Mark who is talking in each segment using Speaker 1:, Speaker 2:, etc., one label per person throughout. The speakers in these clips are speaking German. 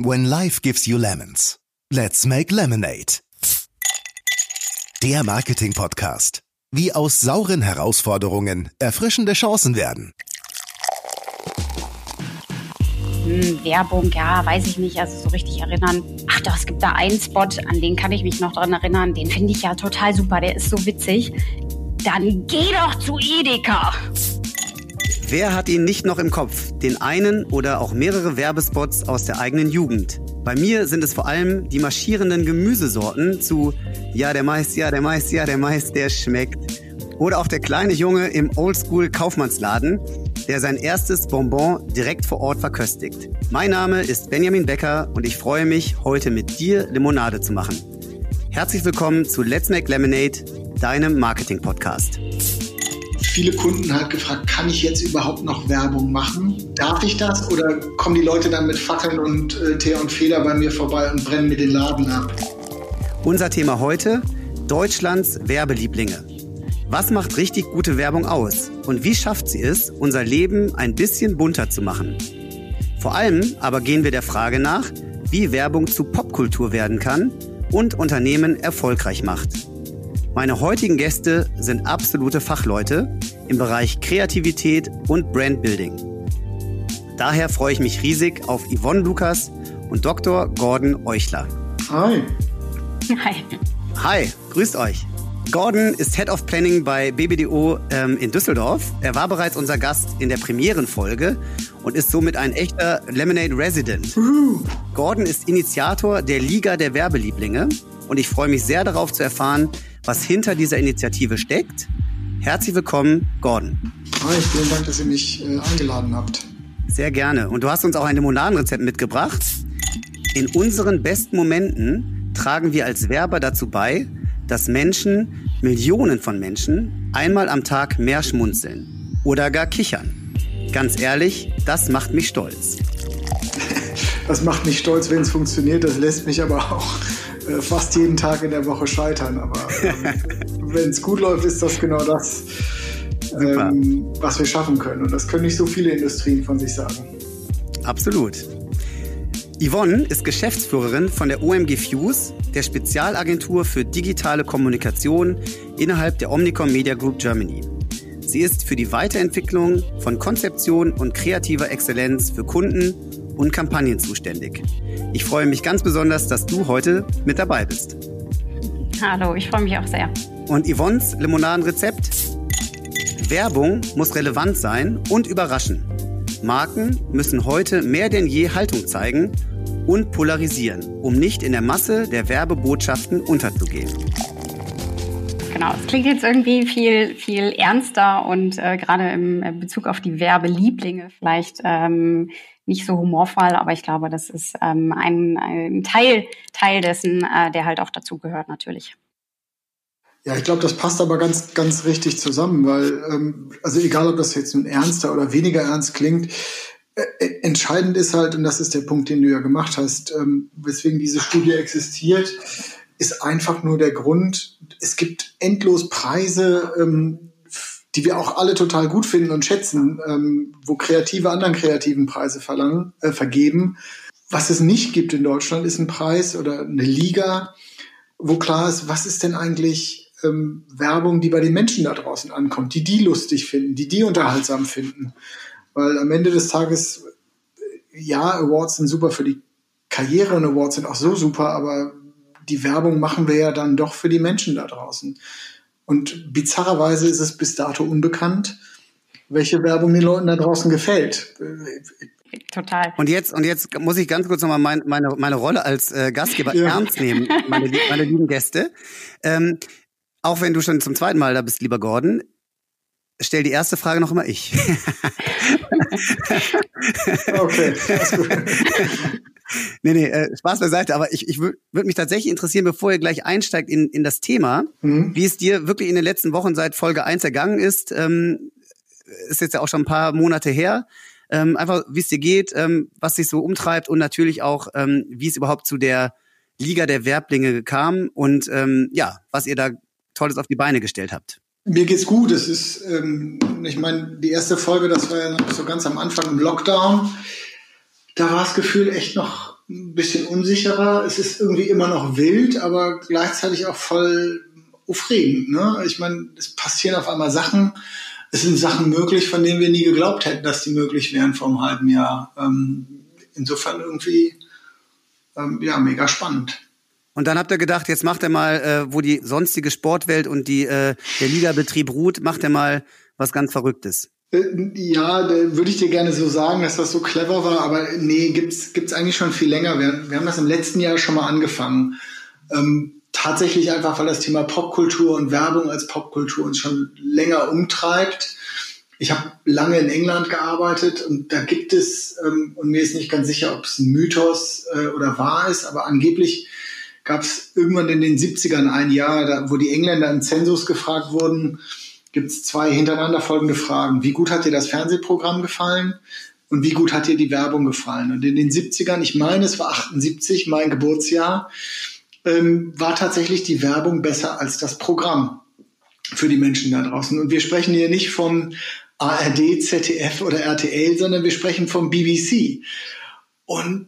Speaker 1: When life gives you lemons, let's make lemonade. Der Marketing-Podcast. Wie aus sauren Herausforderungen erfrischende Chancen werden.
Speaker 2: Hm, Werbung, ja, weiß ich nicht, also so richtig erinnern. Ach doch, es gibt da einen Spot, an den kann ich mich noch dran erinnern. Den finde ich ja total super, der ist so witzig. Dann geh doch zu Edeka.
Speaker 3: Wer hat ihn nicht noch im Kopf? Den einen oder auch mehrere Werbespots aus der eigenen Jugend. Bei mir sind es vor allem die marschierenden Gemüsesorten zu Ja, der Mais, ja, der Mais, ja, der Mais, der schmeckt. Oder auch der kleine Junge im Oldschool Kaufmannsladen, der sein erstes Bonbon direkt vor Ort verköstigt. Mein Name ist Benjamin Becker und ich freue mich, heute mit dir Limonade zu machen. Herzlich willkommen zu Let's Make Lemonade, deinem Marketing-Podcast
Speaker 4: viele Kunden halt gefragt, kann ich jetzt überhaupt noch Werbung machen? Darf ich das? Oder kommen die Leute dann mit Fackeln und äh, Teer und Feder bei mir vorbei und brennen mir den Laden ab?
Speaker 3: Unser Thema heute, Deutschlands Werbelieblinge. Was macht richtig gute Werbung aus? Und wie schafft sie es, unser Leben ein bisschen bunter zu machen? Vor allem aber gehen wir der Frage nach, wie Werbung zu Popkultur werden kann und Unternehmen erfolgreich macht. Meine heutigen Gäste sind absolute Fachleute im Bereich Kreativität und Brandbuilding. Daher freue ich mich riesig auf Yvonne Lukas und Dr. Gordon Euchler.
Speaker 4: Hi.
Speaker 2: Hi.
Speaker 3: Hi, grüßt euch. Gordon ist Head of Planning bei BBDO ähm, in Düsseldorf. Er war bereits unser Gast in der Premierenfolge und ist somit ein echter Lemonade Resident.
Speaker 4: Uh.
Speaker 3: Gordon ist Initiator der Liga der Werbelieblinge und ich freue mich sehr darauf zu erfahren, was hinter dieser Initiative steckt. Herzlich willkommen, Gordon.
Speaker 4: Hi, vielen Dank, dass ihr mich äh, eingeladen habt.
Speaker 3: Sehr gerne. Und du hast uns auch ein Limonadenrezept mitgebracht. In unseren besten Momenten tragen wir als Werber dazu bei, dass Menschen, Millionen von Menschen, einmal am Tag mehr schmunzeln oder gar kichern. Ganz ehrlich, das macht mich stolz.
Speaker 4: Das macht mich stolz, wenn es funktioniert. Das lässt mich aber auch äh, fast jeden Tag in der Woche scheitern. Aber ähm, wenn es gut läuft, ist das genau das, ähm, was wir schaffen können. Und das können nicht so viele Industrien von sich sagen.
Speaker 3: Absolut. Yvonne ist Geschäftsführerin von der OMG Fuse, der Spezialagentur für digitale Kommunikation innerhalb der Omnicom Media Group Germany. Sie ist für die Weiterentwicklung von Konzeption und kreativer Exzellenz für Kunden und Kampagnen zuständig. Ich freue mich ganz besonders, dass du heute mit dabei bist.
Speaker 2: Hallo, ich freue mich auch sehr.
Speaker 3: Und Yvonnes Limonadenrezept? Werbung muss relevant sein und überraschen. Marken müssen heute mehr denn je Haltung zeigen und polarisieren, um nicht in der Masse der Werbebotschaften unterzugehen.
Speaker 2: Genau, es klingt jetzt irgendwie viel, viel ernster und äh, gerade im Bezug auf die Werbelieblinge vielleicht ähm, nicht so humorvoll, aber ich glaube, das ist ähm, ein, ein Teil, Teil dessen, äh, der halt auch dazu gehört natürlich.
Speaker 4: Ja, ich glaube, das passt aber ganz, ganz richtig zusammen, weil, ähm, also egal, ob das jetzt nun ernster oder weniger ernst klingt, äh, äh, entscheidend ist halt, und das ist der Punkt, den du ja gemacht hast, ähm, weswegen diese Studie existiert, ist einfach nur der Grund, es gibt endlos Preise, ähm, die wir auch alle total gut finden und schätzen, ähm, wo Kreative anderen kreativen Preise verlangen, äh, vergeben. Was es nicht gibt in Deutschland, ist ein Preis oder eine Liga, wo klar ist, was ist denn eigentlich ähm, Werbung, die bei den Menschen da draußen ankommt, die die lustig finden, die die unterhaltsam finden. Weil am Ende des Tages, ja, Awards sind super für die Karriere und Awards sind auch so super, aber die Werbung machen wir ja dann doch für die Menschen da draußen. Und bizarrerweise ist es bis dato unbekannt, welche Werbung den Leuten da draußen gefällt.
Speaker 2: Total.
Speaker 3: Und jetzt, und jetzt muss ich ganz kurz nochmal mein, meine, meine Rolle als äh, Gastgeber ja. ernst nehmen, meine, meine lieben Gäste. Ähm, auch wenn du schon zum zweiten Mal da bist, lieber Gordon, stell die erste Frage noch immer ich.
Speaker 4: okay, alles gut.
Speaker 3: nee, nee, äh, Spaß beiseite, aber ich, ich würde würd mich tatsächlich interessieren, bevor ihr gleich einsteigt in, in das Thema, mhm. wie es dir wirklich in den letzten Wochen seit Folge 1 ergangen ist. Ähm, ist jetzt ja auch schon ein paar Monate her. Ähm, einfach, wie es dir geht, ähm, was sich so umtreibt und natürlich auch, ähm, wie es überhaupt zu der Liga der Werblinge kam und ähm, ja, was ihr da Tolles auf die Beine gestellt habt.
Speaker 4: Mir geht's gut. Es ist, ähm, ich meine, die erste Folge, das war ja so ganz am Anfang im Lockdown da war das Gefühl echt noch ein bisschen unsicherer. Es ist irgendwie immer noch wild, aber gleichzeitig auch voll aufregend. Ne? Ich meine, es passieren auf einmal Sachen, es sind Sachen möglich, von denen wir nie geglaubt hätten, dass die möglich wären vor einem halben Jahr. Ähm, insofern irgendwie ähm, ja mega spannend.
Speaker 3: Und dann habt ihr gedacht, jetzt macht er mal, äh, wo die sonstige Sportwelt und die, äh, der Ligabetrieb ruht, macht er mal was ganz Verrücktes.
Speaker 4: Äh, ja, würde ich dir gerne so sagen, dass das so clever war, aber nee, gibt's gibt's eigentlich schon viel länger. Wir, wir haben das im letzten Jahr schon mal angefangen. Ähm, tatsächlich einfach, weil das Thema Popkultur und Werbung als Popkultur uns schon länger umtreibt. Ich habe lange in England gearbeitet und da gibt es, ähm, und mir ist nicht ganz sicher, ob es ein Mythos äh, oder wahr ist, aber angeblich gab es irgendwann in den 70ern ein Jahr, da, wo die Engländer im Zensus gefragt wurden, gibt es zwei hintereinander folgende Fragen. Wie gut hat dir das Fernsehprogramm gefallen? Und wie gut hat dir die Werbung gefallen? Und in den 70ern, ich meine, es war 78, mein Geburtsjahr, ähm, war tatsächlich die Werbung besser als das Programm für die Menschen da draußen. Und wir sprechen hier nicht vom ARD, ZDF oder RTL, sondern wir sprechen vom BBC. Und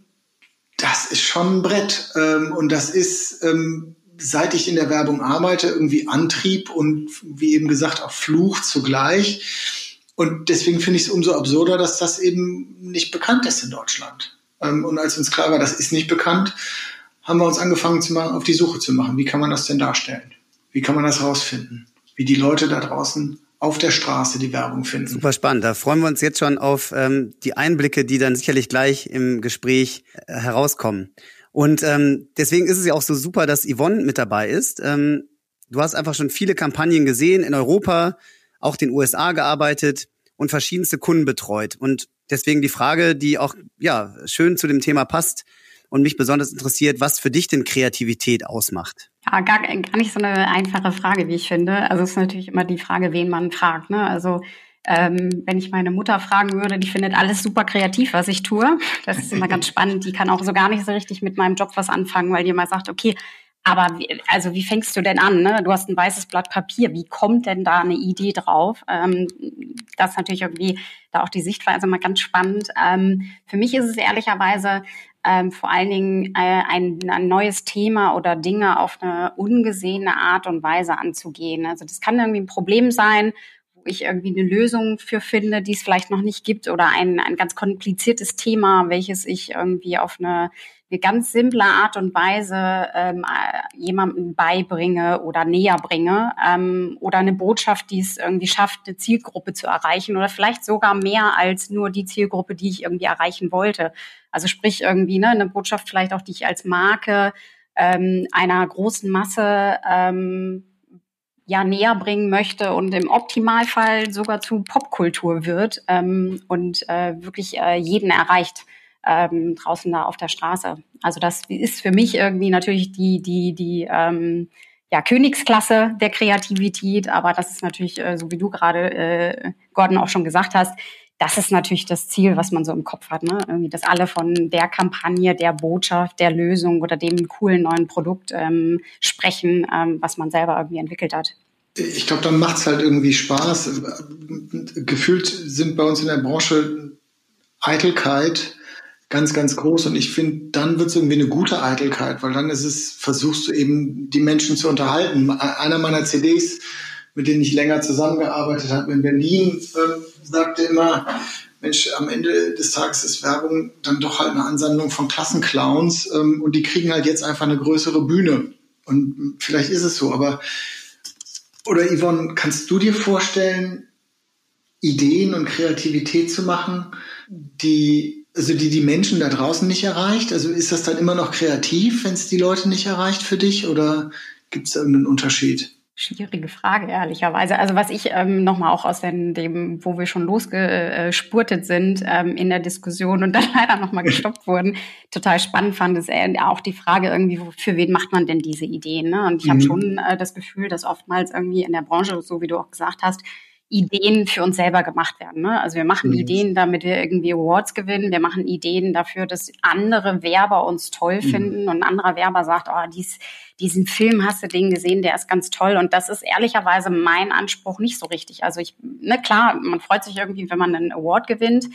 Speaker 4: das ist schon ein Brett. Ähm, und das ist, ähm, seit ich in der Werbung arbeite, irgendwie Antrieb und wie eben gesagt auch Fluch zugleich. Und deswegen finde ich es umso absurder, dass das eben nicht bekannt ist in Deutschland. Ähm, und als uns klar war, das ist nicht bekannt, haben wir uns angefangen zu machen, auf die Suche zu machen. Wie kann man das denn darstellen? Wie kann man das rausfinden? Wie die Leute da draußen auf der Straße die Werbung finden.
Speaker 3: Super spannend. Da freuen wir uns jetzt schon auf ähm, die Einblicke, die dann sicherlich gleich im Gespräch äh, herauskommen. Und ähm, deswegen ist es ja auch so super, dass Yvonne mit dabei ist. Ähm, du hast einfach schon viele Kampagnen gesehen in Europa, auch den USA gearbeitet und verschiedenste Kunden betreut. Und deswegen die Frage, die auch ja schön zu dem Thema passt und mich besonders interessiert, was für dich denn Kreativität ausmacht.
Speaker 2: Ja, gar, gar nicht so eine einfache Frage, wie ich finde. Also es ist natürlich immer die Frage, wen man fragt. Ne? Also ähm, wenn ich meine Mutter fragen würde, die findet alles super kreativ, was ich tue. Das ist immer ganz spannend. Die kann auch so gar nicht so richtig mit meinem Job was anfangen, weil die immer sagt, okay, aber wie, also wie fängst du denn an? Ne? Du hast ein weißes Blatt Papier. Wie kommt denn da eine Idee drauf? Ähm, das ist natürlich irgendwie da auch die Sichtweise mal ganz spannend. Ähm, für mich ist es ehrlicherweise ähm, vor allen Dingen äh, ein, ein neues Thema oder Dinge auf eine ungesehene Art und Weise anzugehen. Also das kann irgendwie ein Problem sein, wo ich irgendwie eine Lösung für finde, die es vielleicht noch nicht gibt oder ein, ein ganz kompliziertes Thema, welches ich irgendwie auf eine eine ganz simple Art und Weise ähm, jemandem beibringe oder näher bringe ähm, oder eine Botschaft, die es irgendwie schafft, eine Zielgruppe zu erreichen oder vielleicht sogar mehr als nur die Zielgruppe, die ich irgendwie erreichen wollte. Also sprich irgendwie ne, eine Botschaft vielleicht auch, die ich als Marke ähm, einer großen Masse ähm, ja näher bringen möchte und im Optimalfall sogar zu Popkultur wird ähm, und äh, wirklich äh, jeden erreicht ähm, draußen da auf der Straße. Also das ist für mich irgendwie natürlich die, die, die ähm, ja, Königsklasse der Kreativität, aber das ist natürlich, äh, so wie du gerade, äh, Gordon, auch schon gesagt hast, das ist natürlich das Ziel, was man so im Kopf hat. Ne? Irgendwie, dass alle von der Kampagne, der Botschaft, der Lösung oder dem coolen neuen Produkt ähm, sprechen, ähm, was man selber irgendwie entwickelt hat.
Speaker 4: Ich glaube, dann macht es halt irgendwie Spaß. Gefühlt sind bei uns in der Branche Eitelkeit ganz, ganz groß. Und ich finde, dann wird es irgendwie eine gute Eitelkeit, weil dann ist es, versuchst du eben die Menschen zu unterhalten. Einer meiner CDs, mit denen ich länger zusammengearbeitet habe in Berlin, äh, sagte immer, Mensch, am Ende des Tages ist Werbung dann doch halt eine Ansammlung von Klassenclowns ähm, und die kriegen halt jetzt einfach eine größere Bühne. Und vielleicht ist es so, aber oder Yvonne, kannst du dir vorstellen, Ideen und Kreativität zu machen, die also die die Menschen da draußen nicht erreicht? Also ist das dann immer noch kreativ, wenn es die Leute nicht erreicht für dich oder gibt es da irgendeinen Unterschied?
Speaker 2: Schwierige Frage, ehrlicherweise. Also was ich ähm, nochmal auch aus dem, dem, wo wir schon losgespurtet sind ähm, in der Diskussion und dann leider nochmal gestoppt wurden, total spannend fand, ist auch die Frage irgendwie, für wen macht man denn diese Ideen? Ne? Und ich mhm. habe schon äh, das Gefühl, dass oftmals irgendwie in der Branche, so wie du auch gesagt hast, Ideen für uns selber gemacht werden. Ne? Also wir machen mhm. Ideen, damit wir irgendwie Awards gewinnen. Wir machen Ideen dafür, dass andere Werber uns toll mhm. finden und ein anderer Werber sagt, oh, dies, diesen Film hast du den gesehen, der ist ganz toll. Und das ist ehrlicherweise mein Anspruch nicht so richtig. Also ich, ne, klar, man freut sich irgendwie, wenn man einen Award gewinnt.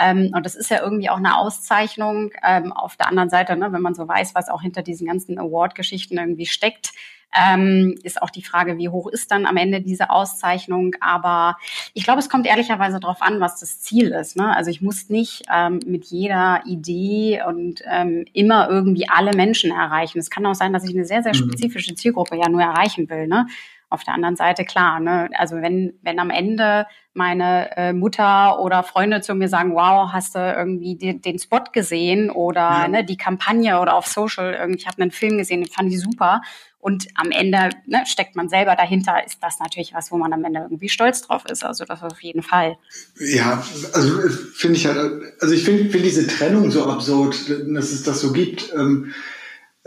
Speaker 2: Ähm, und das ist ja irgendwie auch eine Auszeichnung. Ähm, auf der anderen Seite, ne, wenn man so weiß, was auch hinter diesen ganzen Award-Geschichten irgendwie steckt, ähm, ist auch die Frage, wie hoch ist dann am Ende diese Auszeichnung. Aber ich glaube, es kommt ehrlicherweise darauf an, was das Ziel ist. Ne? Also ich muss nicht ähm, mit jeder Idee und ähm, immer irgendwie alle Menschen erreichen. Es kann auch sein, dass ich eine sehr, sehr mhm. spezifische Zielgruppe ja nur erreichen will. Ne? Auf der anderen Seite klar, ne? Also wenn wenn am Ende meine äh, Mutter oder Freunde zu mir sagen, wow, hast du irgendwie die, den Spot gesehen oder ja. ne, die Kampagne oder auf Social, irgendwie, ich habe einen Film gesehen, den fand ich super und am Ende ne, steckt man selber dahinter, ist das natürlich was, wo man am Ende irgendwie stolz drauf ist. Also das auf jeden Fall.
Speaker 4: Ja, also äh, finde ich halt, also ich finde find diese Trennung so absurd, dass es das so gibt. Ähm,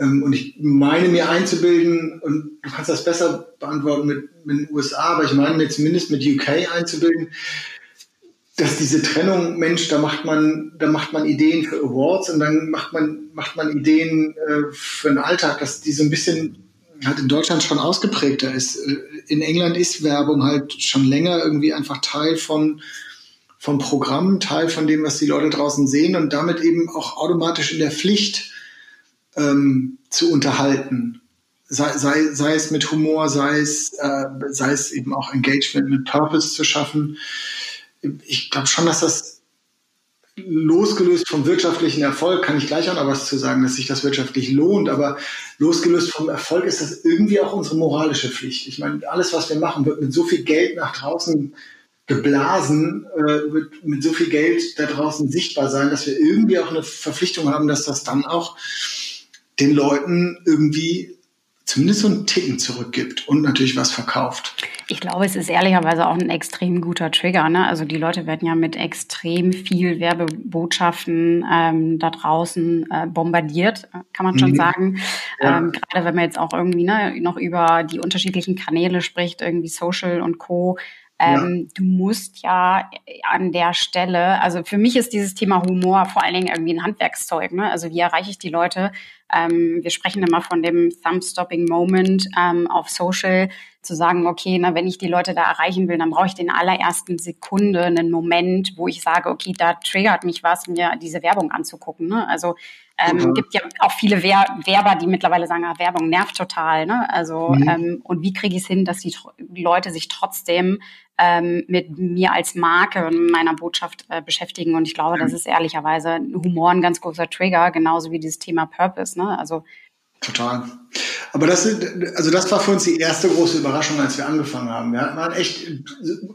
Speaker 4: und ich meine mir einzubilden, und du kannst das besser beantworten mit, mit den USA, aber ich meine mir zumindest mit UK einzubilden, dass diese Trennung, Mensch, da macht man, da macht man Ideen für Awards und dann macht man, macht man Ideen äh, für den Alltag, dass die so ein bisschen halt in Deutschland schon ausgeprägter ist. Äh, in England ist Werbung halt schon länger irgendwie einfach Teil von, von Programmen, Teil von dem, was die Leute draußen sehen und damit eben auch automatisch in der Pflicht ähm, zu unterhalten. Sei, sei, sei es mit Humor, sei es, äh, sei es eben auch Engagement mit Purpose zu schaffen. Ich glaube schon, dass das losgelöst vom wirtschaftlichen Erfolg kann ich gleich auch noch was zu sagen, dass sich das wirtschaftlich lohnt, aber losgelöst vom Erfolg ist das irgendwie auch unsere moralische Pflicht. Ich meine, alles, was wir machen, wird mit so viel Geld nach draußen geblasen, äh, wird mit so viel Geld da draußen sichtbar sein, dass wir irgendwie auch eine Verpflichtung haben, dass das dann auch den Leuten irgendwie zumindest so einen Ticken zurückgibt und natürlich was verkauft.
Speaker 2: Ich glaube, es ist ehrlicherweise auch ein extrem guter Trigger. Ne? Also die Leute werden ja mit extrem viel Werbebotschaften ähm, da draußen äh, bombardiert, kann man schon mhm. sagen. Ja. Ähm, gerade wenn man jetzt auch irgendwie ne, noch über die unterschiedlichen Kanäle spricht, irgendwie Social und Co. Ähm, ja. Du musst ja an der Stelle, also für mich ist dieses Thema Humor vor allen Dingen irgendwie ein Handwerkszeug. Ne? Also wie erreiche ich die Leute? Ähm, wir sprechen immer von dem Thumb-Stopping Moment ähm, auf Social, zu sagen, okay, na, wenn ich die Leute da erreichen will, dann brauche ich den allerersten Sekunde einen Moment, wo ich sage, okay, da triggert mich was, mir diese Werbung anzugucken. Ne? Also ähm, mhm. gibt ja auch viele Wer Werber, die mittlerweile sagen, ah, Werbung nervt total. Ne? Also mhm. ähm, und wie kriege ich es hin, dass die Leute sich trotzdem ähm, mit mir als Marke und meiner Botschaft äh, beschäftigen? Und ich glaube, das ist ehrlicherweise Humor ein ganz großer Trigger, genauso wie dieses Thema Purpose. Ne? Also
Speaker 4: Total. Aber das, also das war für uns die erste große Überraschung, als wir angefangen haben. Wir waren echt,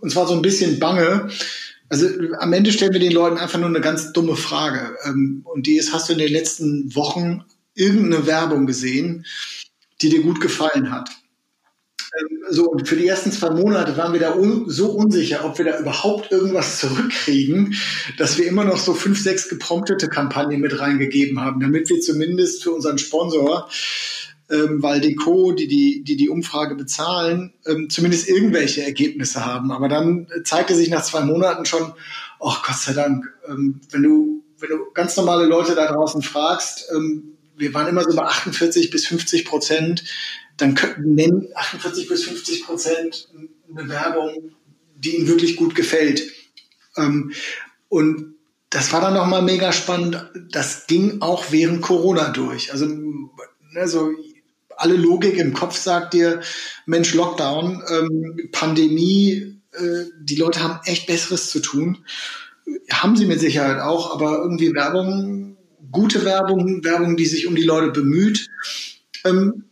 Speaker 4: uns war so ein bisschen bange, also am Ende stellen wir den Leuten einfach nur eine ganz dumme Frage. Ähm, und die ist, hast du in den letzten Wochen irgendeine Werbung gesehen, die dir gut gefallen hat? Ähm, so, und für die ersten zwei Monate waren wir da un so unsicher, ob wir da überhaupt irgendwas zurückkriegen, dass wir immer noch so fünf, sechs gepromptete Kampagnen mit reingegeben haben, damit wir zumindest für unseren Sponsor ähm, weil Deco, die die, die die Umfrage bezahlen, ähm, zumindest irgendwelche Ergebnisse haben. Aber dann zeigte sich nach zwei Monaten schon, ach Gott sei Dank, ähm, wenn du wenn du ganz normale Leute da draußen fragst, ähm, wir waren immer so bei 48 bis 50 Prozent, dann nennen 48 bis 50 Prozent eine Werbung, die ihnen wirklich gut gefällt. Ähm, und das war dann nochmal mega spannend. Das ging auch während Corona durch. Also, ne, so alle Logik im Kopf sagt dir, Mensch, Lockdown, ähm, Pandemie, äh, die Leute haben echt Besseres zu tun. Haben sie mit Sicherheit auch, aber irgendwie Werbung, gute Werbung, Werbung, die sich um die Leute bemüht, ähm,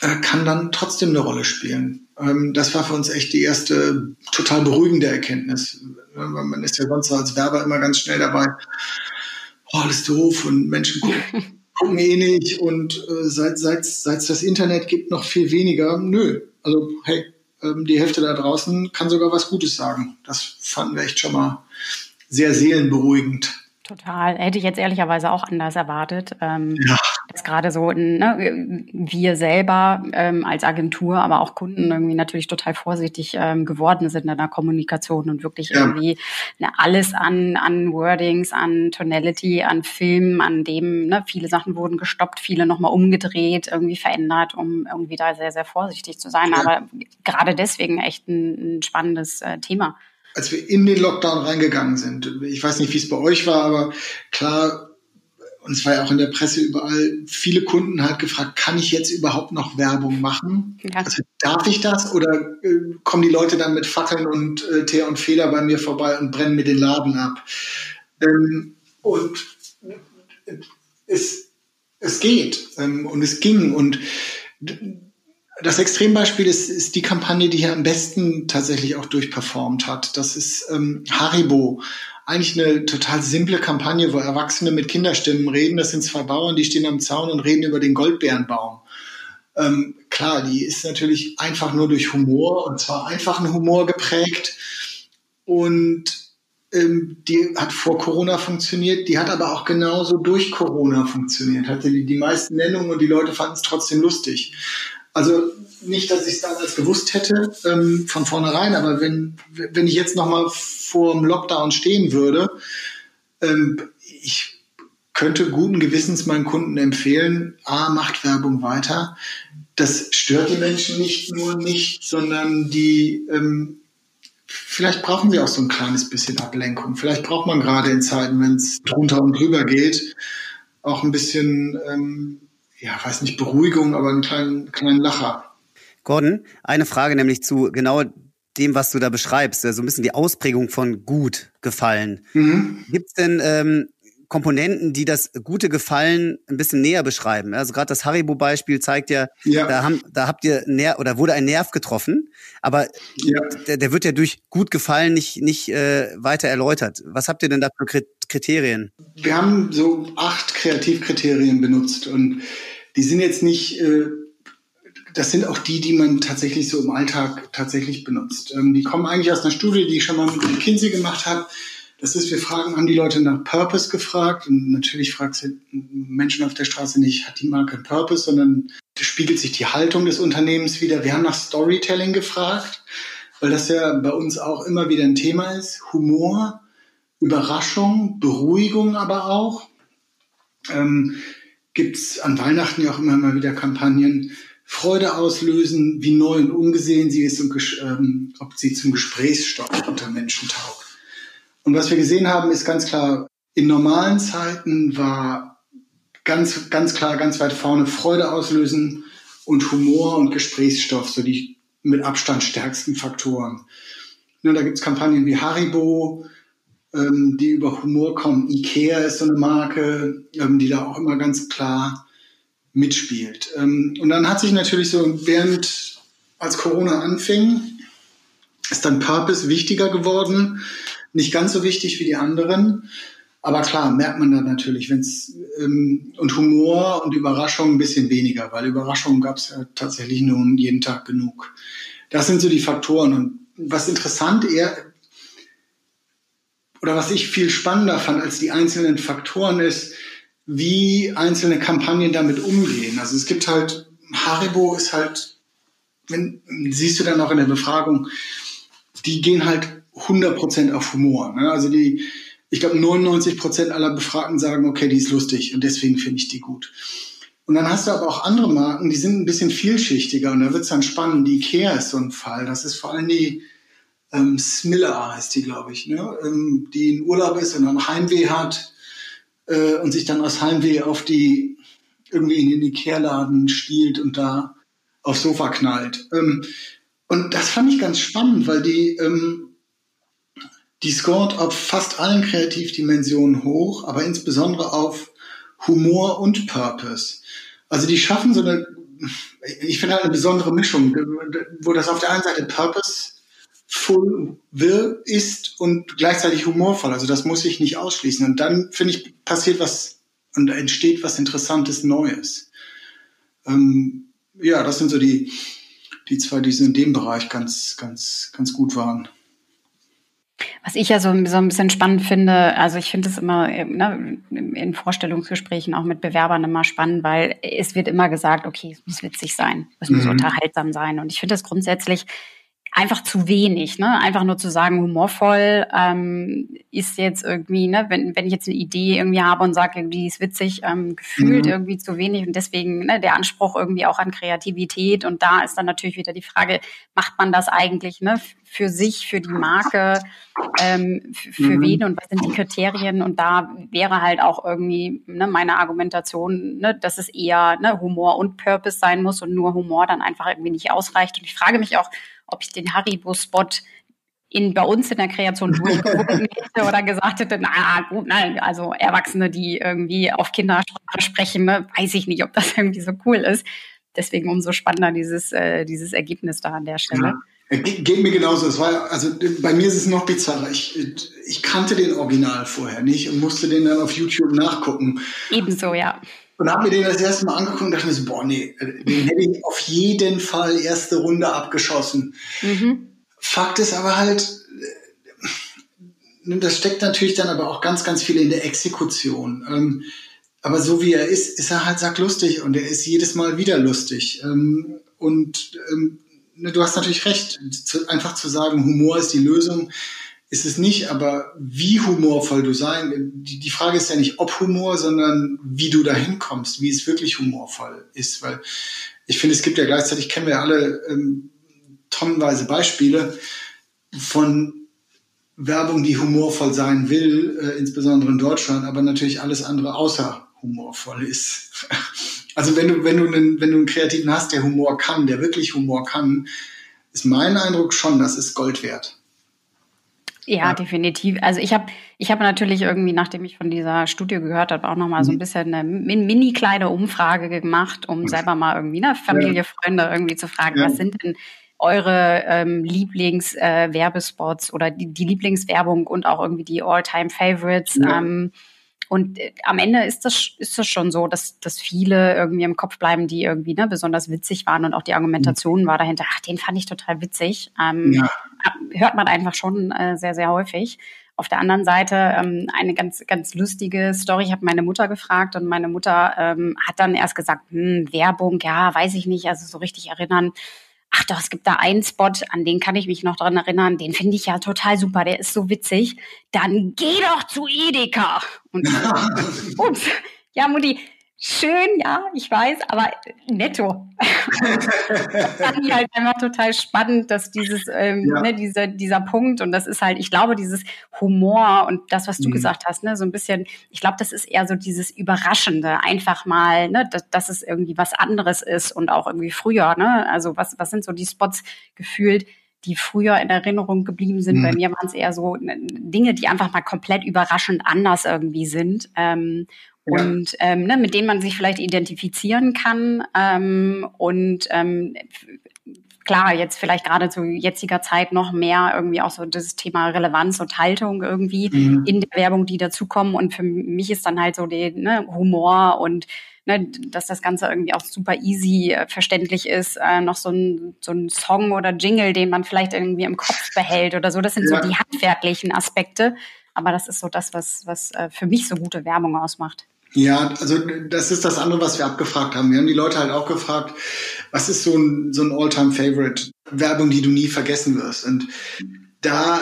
Speaker 4: äh, kann dann trotzdem eine Rolle spielen. Ähm, das war für uns echt die erste total beruhigende Erkenntnis. Man ist ja sonst als Werber immer ganz schnell dabei, oh, alles doof und Menschen gucken gucken eh nicht und äh, seit seit seit das Internet gibt noch viel weniger. Nö, also hey, ähm, die Hälfte da draußen kann sogar was Gutes sagen. Das fanden wir echt schon mal sehr seelenberuhigend.
Speaker 2: Total. Hätte ich jetzt ehrlicherweise auch anders erwartet. Ähm, ja. Dass gerade so ne, wir selber ähm, als Agentur, aber auch Kunden irgendwie natürlich total vorsichtig ähm, geworden sind in der Kommunikation und wirklich ja. irgendwie ne, alles an, an Wordings, an Tonality, an Filmen, an dem, ne, viele Sachen wurden gestoppt, viele nochmal umgedreht, irgendwie verändert, um irgendwie da sehr, sehr vorsichtig zu sein. Ja. Aber gerade deswegen echt ein, ein spannendes äh, Thema.
Speaker 4: Als wir in den Lockdown reingegangen sind, ich weiß nicht, wie es bei euch war, aber klar, und es war ja auch in der Presse überall, viele Kunden halt gefragt, kann ich jetzt überhaupt noch Werbung machen? Ja. Also darf ich das oder äh, kommen die Leute dann mit Fackeln und äh, Teer und Fehler bei mir vorbei und brennen mir den Laden ab? Ähm, und äh, es, es geht ähm, und es ging und das Extrembeispiel ist, ist die Kampagne, die hier am besten tatsächlich auch durchperformt hat. Das ist ähm, Haribo eigentlich eine total simple Kampagne, wo Erwachsene mit Kinderstimmen reden. Das sind zwei Bauern, die stehen am Zaun und reden über den Goldbeerenbaum. Ähm, klar, die ist natürlich einfach nur durch Humor und zwar einfachen Humor geprägt. Und ähm, die hat vor Corona funktioniert, die hat aber auch genauso durch Corona funktioniert. Hatte die, die meisten Nennungen und die Leute fanden es trotzdem lustig. Also nicht, dass ich es damals gewusst hätte ähm, von vornherein, aber wenn, wenn ich jetzt nochmal vor dem Lockdown stehen würde, ähm, ich könnte guten Gewissens meinen Kunden empfehlen, A, macht Werbung weiter. Das stört die Menschen nicht nur nicht, sondern die, ähm, vielleicht brauchen sie auch so ein kleines bisschen Ablenkung. Vielleicht braucht man gerade in Zeiten, wenn es drunter und drüber geht, auch ein bisschen, ähm, ja, weiß nicht, Beruhigung, aber einen kleinen, kleinen Lacher.
Speaker 3: Gordon, eine Frage nämlich zu genau dem, was du da beschreibst, so ein bisschen die Ausprägung von gut gefallen. Mhm. Gibt es denn ähm, Komponenten, die das gute Gefallen ein bisschen näher beschreiben? Also gerade das Haribo-Beispiel zeigt ja, ja, Da, haben, da habt ihr Ner oder wurde ein Nerv getroffen, aber ja. der, der wird ja durch gut Gefallen nicht, nicht äh, weiter erläutert. Was habt ihr denn da für Kriterien?
Speaker 4: Wir haben so acht Kreativkriterien benutzt und die sind jetzt nicht äh, das sind auch die, die man tatsächlich so im Alltag tatsächlich benutzt. Ähm, die kommen eigentlich aus einer Studie, die ich schon mal mit McKinsey gemacht habe. Das ist, wir fragen, haben die Leute nach Purpose gefragt und natürlich fragst du Menschen auf der Straße nicht, hat die Marke einen Purpose, sondern spiegelt sich die Haltung des Unternehmens wieder. Wir haben nach Storytelling gefragt, weil das ja bei uns auch immer wieder ein Thema ist. Humor, Überraschung, Beruhigung aber auch. Ähm, Gibt es an Weihnachten ja auch immer mal wieder Kampagnen, Freude auslösen, wie neu und ungesehen sie ist und ähm, ob sie zum Gesprächsstoff unter Menschen taugt. Und was wir gesehen haben, ist ganz klar, in normalen Zeiten war ganz, ganz klar, ganz weit vorne Freude auslösen und Humor und Gesprächsstoff, so die mit Abstand stärksten Faktoren. Ja, da gibt's Kampagnen wie Haribo, ähm, die über Humor kommen. Ikea ist so eine Marke, ähm, die da auch immer ganz klar mitspielt. Ähm, und dann hat sich natürlich so, während als Corona anfing, ist dann Purpose wichtiger geworden. Nicht ganz so wichtig wie die anderen. Aber klar, merkt man dann natürlich, wenn es ähm, und Humor und Überraschung ein bisschen weniger, weil Überraschungen gab es ja tatsächlich nun jeden Tag genug. Das sind so die Faktoren. Und was interessant eher oder was ich viel spannender fand als die einzelnen Faktoren ist, wie einzelne Kampagnen damit umgehen. Also es gibt halt, Haribo ist halt, wenn, siehst du dann auch in der Befragung, die gehen halt 100% auf Humor. Ne? Also die, ich glaube 99% aller Befragten sagen, okay, die ist lustig und deswegen finde ich die gut. Und dann hast du aber auch andere Marken, die sind ein bisschen vielschichtiger und da wird es dann spannend. Die Ikea ist so ein Fall. Das ist vor allem die ähm, Smilla heißt die, glaube ich, ne? ähm, die in Urlaub ist und dann Heimweh hat äh, und sich dann aus Heimweh auf die irgendwie in den Ikea-Laden stiehlt und da aufs Sofa knallt. Ähm, und das fand ich ganz spannend, weil die, ähm, die scored auf fast allen Kreativdimensionen hoch, aber insbesondere auf Humor und Purpose. Also die schaffen so eine, ich finde halt eine besondere Mischung, wo das auf der einen Seite Purpose full will ist und gleichzeitig humorvoll. Also das muss ich nicht ausschließen. Und dann, finde ich, passiert was und entsteht was Interessantes Neues. Ähm, ja, das sind so die, die zwei, die in dem Bereich ganz, ganz, ganz gut waren.
Speaker 2: Was ich ja so, so ein bisschen spannend finde, also ich finde es immer ne, in Vorstellungsgesprächen auch mit Bewerbern immer spannend, weil es wird immer gesagt, okay, es muss witzig sein, es muss mhm. unterhaltsam sein. Und ich finde das grundsätzlich einfach zu wenig, ne? Einfach nur zu sagen, humorvoll ähm, ist jetzt irgendwie, ne, wenn, wenn ich jetzt eine Idee irgendwie habe und sage, irgendwie ist witzig, ähm, gefühlt mhm. irgendwie zu wenig und deswegen ne, der Anspruch irgendwie auch an Kreativität und da ist dann natürlich wieder die Frage, macht man das eigentlich ne, für sich, für die Marke, ähm, für mhm. wen und was sind die Kriterien und da wäre halt auch irgendwie ne, meine Argumentation, ne, dass es eher ne, Humor und Purpose sein muss und nur Humor dann einfach irgendwie nicht ausreicht und ich frage mich auch, ob ich den Haribo-Spot in, bei uns in der Kreation durchgewunken hätte oder gesagt hätte, na gut, nein, also Erwachsene, die irgendwie auf Kindersprache sprechen, ne, weiß ich nicht, ob das irgendwie so cool ist. Deswegen umso spannender dieses, äh, dieses Ergebnis da an der Stelle.
Speaker 4: Ja. Geht mir genauso. Es war, also bei mir ist es noch bizarrer. Ich, ich kannte den Original vorher nicht und musste den dann auf YouTube nachgucken.
Speaker 2: Ebenso, ja.
Speaker 4: Und habe mir den das erste Mal angeguckt und dachte mir so, boah, nee, den hätte ich auf jeden Fall erste Runde abgeschossen. Mhm. Fakt ist aber halt, äh, das steckt natürlich dann aber auch ganz, ganz viel in der Exekution. Ähm, aber so wie er ist, ist er halt sacklustig und er ist jedes Mal wieder lustig. Ähm, und ähm, ne, du hast natürlich recht, einfach zu sagen, Humor ist die Lösung, ist es nicht, aber wie humorvoll du sein, die, die Frage ist ja nicht ob Humor, sondern wie du dahin kommst, wie es wirklich humorvoll ist, weil ich finde, es gibt ja gleichzeitig, kennen wir alle ähm, tonnenweise Beispiele von Werbung, die humorvoll sein will, äh, insbesondere in Deutschland, aber natürlich alles andere außer humorvoll ist. Also wenn du, wenn du einen, wenn du einen Kreativen hast, der Humor kann, der wirklich Humor kann, ist mein Eindruck schon, das ist Gold wert.
Speaker 2: Ja, ja, definitiv. Also ich habe ich hab natürlich irgendwie, nachdem ich von dieser Studie gehört habe, auch nochmal so ein mhm. bisschen eine mini kleine Umfrage gemacht, um selber mal irgendwie ne, Familie, ja. Freunde irgendwie zu fragen, ja. was sind denn eure ähm, Lieblingswerbespots äh, oder die, die, Lieblingswerbung und auch irgendwie die All-Time-Favorites. Ähm, und äh, am Ende ist das, ist das schon so, dass, dass viele irgendwie im Kopf bleiben, die irgendwie ne, besonders witzig waren und auch die Argumentation mhm. war dahinter, ach, den fand ich total witzig. Ähm, ja. Hört man einfach schon äh, sehr, sehr häufig. Auf der anderen Seite ähm, eine ganz, ganz lustige Story. Ich habe meine Mutter gefragt und meine Mutter ähm, hat dann erst gesagt, hm, Werbung, ja, weiß ich nicht, also so richtig erinnern ach doch, es gibt da einen Spot, an den kann ich mich noch dran erinnern, den finde ich ja total super, der ist so witzig. Dann geh doch zu Edeka. Und ups, ja, Mutti, schön, ja, ich weiß, aber netto. das fand ich halt einfach total spannend, dass dieses, ähm, ja. ne, dieser, dieser Punkt und das ist halt, ich glaube, dieses Humor und das, was du mhm. gesagt hast, ne, so ein bisschen, ich glaube, das ist eher so dieses Überraschende, einfach mal, ne, dass, dass es irgendwie was anderes ist und auch irgendwie früher, ne, also was, was sind so die Spots gefühlt, die früher in Erinnerung geblieben sind. Mhm. Bei mir waren es eher so ne, Dinge, die einfach mal komplett überraschend anders irgendwie sind. Ähm, ja. und ähm, ne, mit denen man sich vielleicht identifizieren kann ähm, und ähm, klar, jetzt vielleicht gerade zu jetziger Zeit noch mehr irgendwie auch so das Thema Relevanz und Haltung irgendwie mhm. in der Werbung, die dazukommen. Und für mich ist dann halt so der ne, Humor und ne, dass das Ganze irgendwie auch super easy äh, verständlich ist, äh, noch so ein, so ein Song oder Jingle, den man vielleicht irgendwie im Kopf behält oder so. Das sind ja. so die handwerklichen Aspekte. Aber das ist so das, was, was äh, für mich so gute Werbung ausmacht.
Speaker 4: Ja, also das ist das andere, was wir abgefragt haben. Wir haben die Leute halt auch gefragt, was ist so ein, so ein All-Time-Favorite? Werbung, die du nie vergessen wirst. Und da,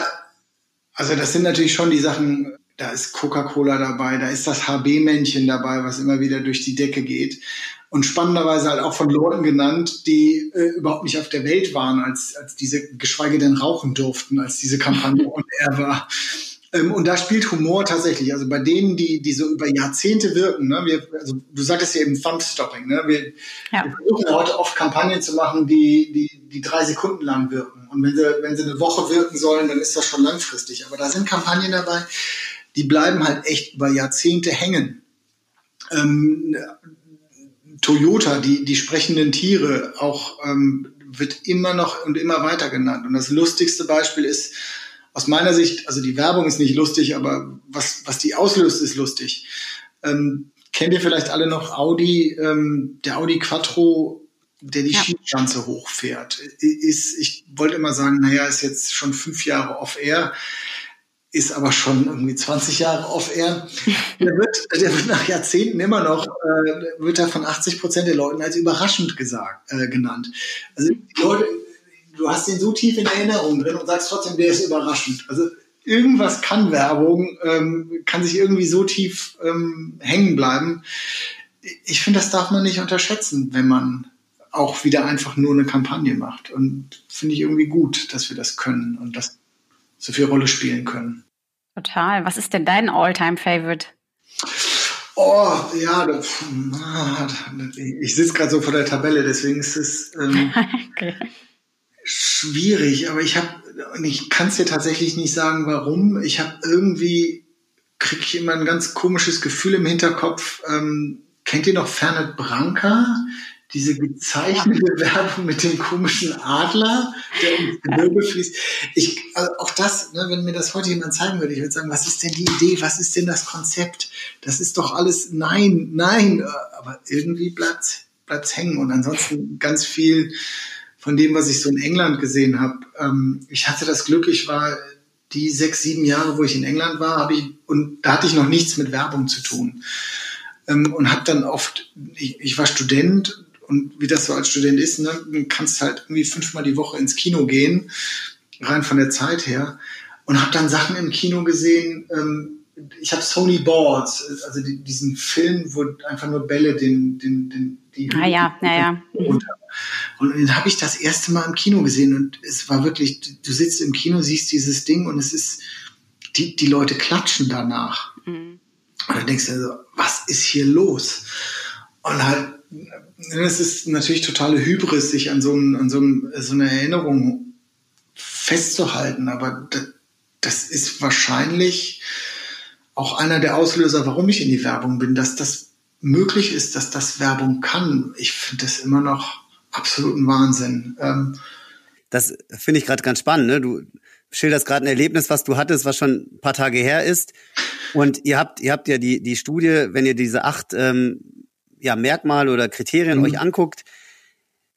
Speaker 4: also das sind natürlich schon die Sachen, da ist Coca-Cola dabei, da ist das HB-Männchen dabei, was immer wieder durch die Decke geht. Und spannenderweise halt auch von Leuten genannt, die äh, überhaupt nicht auf der Welt waren, als, als diese, geschweige denn rauchen durften, als diese Kampagne on air war. Ähm, und da spielt Humor tatsächlich. Also bei denen, die, die so über Jahrzehnte wirken, ne, wir, also du sagtest ja eben Thumbstopping, ne? Wir, ja. wir versuchen ja heute oft Kampagnen zu machen, die, die, die drei Sekunden lang wirken. Und wenn sie, wenn sie eine Woche wirken sollen, dann ist das schon langfristig. Aber da sind Kampagnen dabei, die bleiben halt echt über Jahrzehnte hängen. Ähm, Toyota, die, die sprechenden Tiere, auch ähm, wird immer noch und immer weiter genannt. Und das lustigste Beispiel ist, aus meiner Sicht, also die Werbung ist nicht lustig, aber was, was die auslöst, ist lustig. Ähm, kennt ihr vielleicht alle noch Audi, ähm, der Audi Quattro, der die ja. Skischanze hochfährt? Ist, ich wollte immer sagen, naja, ist jetzt schon fünf Jahre off-air, ist aber schon irgendwie 20 Jahre off-air. Der wird, der wird nach Jahrzehnten immer noch, äh, wird er von 80 Prozent der Leuten als überraschend gesagt, äh, genannt. Also die Leute, du hast ihn so tief in Erinnerung drin und sagst trotzdem, der ist überraschend. Also irgendwas kann Werbung, ähm, kann sich irgendwie so tief ähm, hängen bleiben. Ich finde, das darf man nicht unterschätzen, wenn man auch wieder einfach nur eine Kampagne macht. Und finde ich irgendwie gut, dass wir das können und das so viel Rolle spielen können.
Speaker 2: Total. Was ist denn dein All-Time-Favorite?
Speaker 4: Oh, ja, ich sitze gerade so vor der Tabelle, deswegen ist es ähm, okay. Schwierig. Aber ich habe, ich kann es dir tatsächlich nicht sagen, warum. Ich habe irgendwie, kriege ich immer ein ganz komisches Gefühl im Hinterkopf. Ähm, kennt ihr noch Fernet Branca? diese gezeichnete Werbung mit dem komischen Adler, der ins Gewölbe fließt. Ich, also auch das, ne, wenn mir das heute jemand zeigen würde, ich würde sagen, was ist denn die Idee, was ist denn das Konzept? Das ist doch alles, nein, nein, aber irgendwie bleibt bleibt's hängen und ansonsten ganz viel von dem, was ich so in England gesehen habe. Ähm, ich hatte das Glück, ich war die sechs, sieben Jahre, wo ich in England war, habe ich und da hatte ich noch nichts mit Werbung zu tun ähm, und habe dann oft, ich, ich war Student und wie das so als Student ist, ne, du kannst halt irgendwie fünfmal die Woche ins Kino gehen, rein von der Zeit her. Und habe dann Sachen im Kino gesehen, ähm, ich habe Sony Boards, also die, diesen Film, wo einfach nur Bälle den, den, den die
Speaker 2: ah, ja, ja, ja.
Speaker 4: runter. Und den habe ich das erste Mal im Kino gesehen und es war wirklich, du sitzt im Kino, siehst dieses Ding und es ist, die, die Leute klatschen danach. Mhm. Und dann denkst du also, was ist hier los? Und halt es ist natürlich totale Hybris, sich an so, einem, an so, einem, so einer Erinnerung festzuhalten, aber das ist wahrscheinlich auch einer der Auslöser, warum ich in die Werbung bin, dass das möglich ist, dass das Werbung kann. Ich finde das immer noch absoluten Wahnsinn. Ähm,
Speaker 3: das finde ich gerade ganz spannend. Ne? Du schilderst gerade ein Erlebnis, was du hattest, was schon ein paar Tage her ist. Und ihr habt, ihr habt ja die, die Studie, wenn ihr diese acht ähm, ja, Merkmale oder Kriterien mhm. euch anguckt,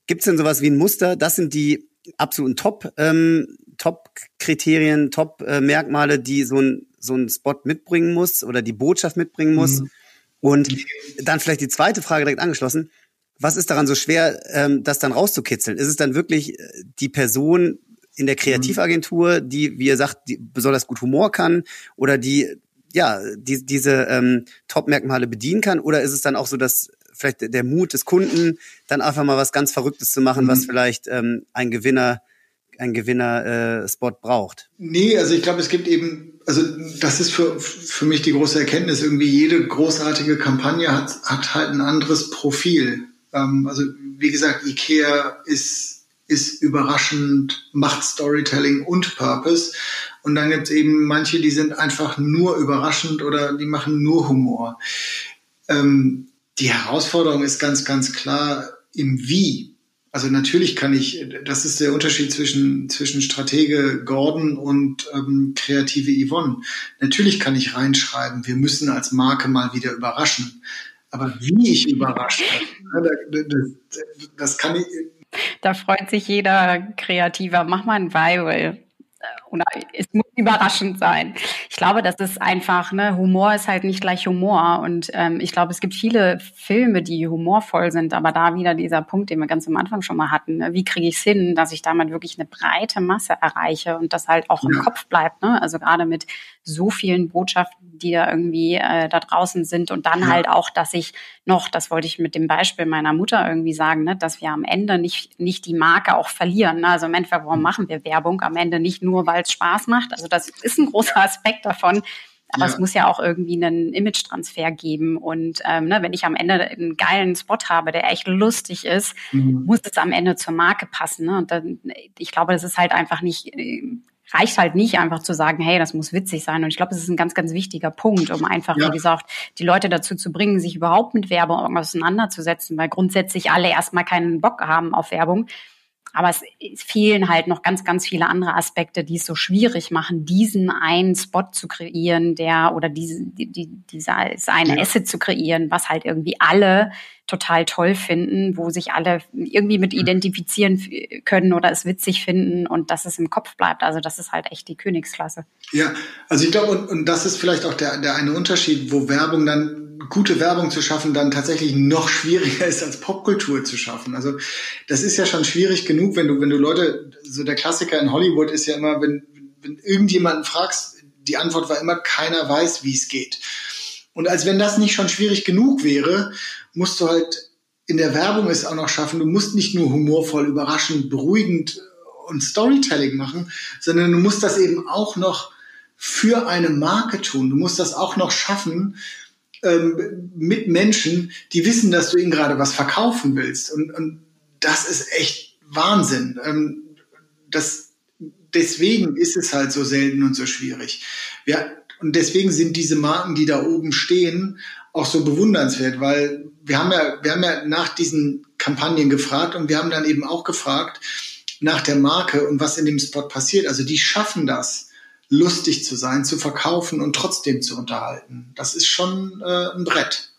Speaker 3: gibt es denn sowas wie ein Muster? Das sind die absoluten Top, ähm, Top-Kriterien, Top-Merkmale, die so ein, so ein Spot mitbringen muss oder die Botschaft mitbringen muss. Mhm. Und dann vielleicht die zweite Frage direkt angeschlossen. Was ist daran so schwer, ähm, das dann rauszukitzeln? Ist es dann wirklich äh, die Person in der Kreativagentur, die, wie ihr sagt, die besonders gut Humor kann oder die ja, die, diese ähm, Top-Merkmale bedienen kann? Oder ist es dann auch so, dass vielleicht der Mut des Kunden, dann einfach mal was ganz Verrücktes zu machen, mhm. was vielleicht ähm, ein Gewinner ein Gewinner-Spot äh, braucht?
Speaker 4: Nee, also ich glaube, es gibt eben, also das ist für, für mich die große Erkenntnis. Irgendwie jede großartige Kampagne hat, hat halt ein anderes Profil. Ähm, also wie gesagt, IKEA ist, ist überraschend, macht Storytelling und Purpose. Und dann gibt es eben manche, die sind einfach nur überraschend oder die machen nur Humor. Ähm, die Herausforderung ist ganz, ganz klar im Wie. Also natürlich kann ich, das ist der Unterschied zwischen, zwischen Stratege Gordon und ähm, kreative Yvonne. Natürlich kann ich reinschreiben, wir müssen als Marke mal wieder überraschen. Aber wie ich überrasche, das, das kann ich.
Speaker 2: Da freut sich jeder Kreativer. Mach mal ein Viral oder es muss überraschend sein. Ich glaube, das ist einfach, ne, Humor ist halt nicht gleich Humor. Und ähm, ich glaube, es gibt viele Filme, die humorvoll sind, aber da wieder dieser Punkt, den wir ganz am Anfang schon mal hatten. Ne? Wie kriege ich es hin, dass ich damit wirklich eine breite Masse erreiche und das halt auch im Kopf bleibt. Ne? Also gerade mit so vielen Botschaften, die da irgendwie äh, da draußen sind. Und dann ja. halt auch, dass ich noch, das wollte ich mit dem Beispiel meiner Mutter irgendwie sagen, ne, dass wir am Ende nicht, nicht die Marke auch verlieren. Ne? Also im Endeffekt, warum machen wir Werbung? Am Ende nicht nur, weil es Spaß macht. Also das ist ein großer Aspekt davon. Aber ja. es muss ja auch irgendwie einen Image-Transfer geben. Und ähm, ne, wenn ich am Ende einen geilen Spot habe, der echt lustig ist, mhm. muss es am Ende zur Marke passen. Ne? Und dann, ich glaube, das ist halt einfach nicht äh, reicht halt nicht einfach zu sagen, hey, das muss witzig sein. Und ich glaube, das ist ein ganz, ganz wichtiger Punkt, um einfach, ja. wie gesagt, die Leute dazu zu bringen, sich überhaupt mit Werbung auseinanderzusetzen, weil grundsätzlich alle erstmal keinen Bock haben auf Werbung. Aber es, es fehlen halt noch ganz, ganz viele andere Aspekte, die es so schwierig machen, diesen einen Spot zu kreieren, der oder diese, die, die, diese eine ja. Asset zu kreieren, was halt irgendwie alle total toll finden, wo sich alle irgendwie mit identifizieren können oder es witzig finden und dass es im Kopf bleibt. Also das ist halt echt die Königsklasse.
Speaker 4: Ja, also ich glaube, und, und das ist vielleicht auch der, der eine Unterschied, wo Werbung dann, gute Werbung zu schaffen, dann tatsächlich noch schwieriger ist, als Popkultur zu schaffen. Also das ist ja schon schwierig genug genug, wenn du, wenn du Leute, so der Klassiker in Hollywood ist ja immer, wenn, wenn irgendjemanden fragst, die Antwort war immer, keiner weiß, wie es geht. Und als wenn das nicht schon schwierig genug wäre, musst du halt in der Werbung es auch noch schaffen. Du musst nicht nur humorvoll, überraschend, beruhigend und Storytelling machen, sondern du musst das eben auch noch für eine Marke tun. Du musst das auch noch schaffen ähm, mit Menschen, die wissen, dass du ihnen gerade was verkaufen willst. Und, und das ist echt Wahnsinn. Ähm, das, deswegen ist es halt so selten und so schwierig. Ja, und deswegen sind diese Marken, die da oben stehen, auch so bewundernswert, weil wir haben ja, wir haben ja nach diesen Kampagnen gefragt und wir haben dann eben auch gefragt nach der Marke und was in dem Spot passiert. Also die schaffen das, lustig zu sein, zu verkaufen und trotzdem zu unterhalten. Das ist schon äh, ein Brett.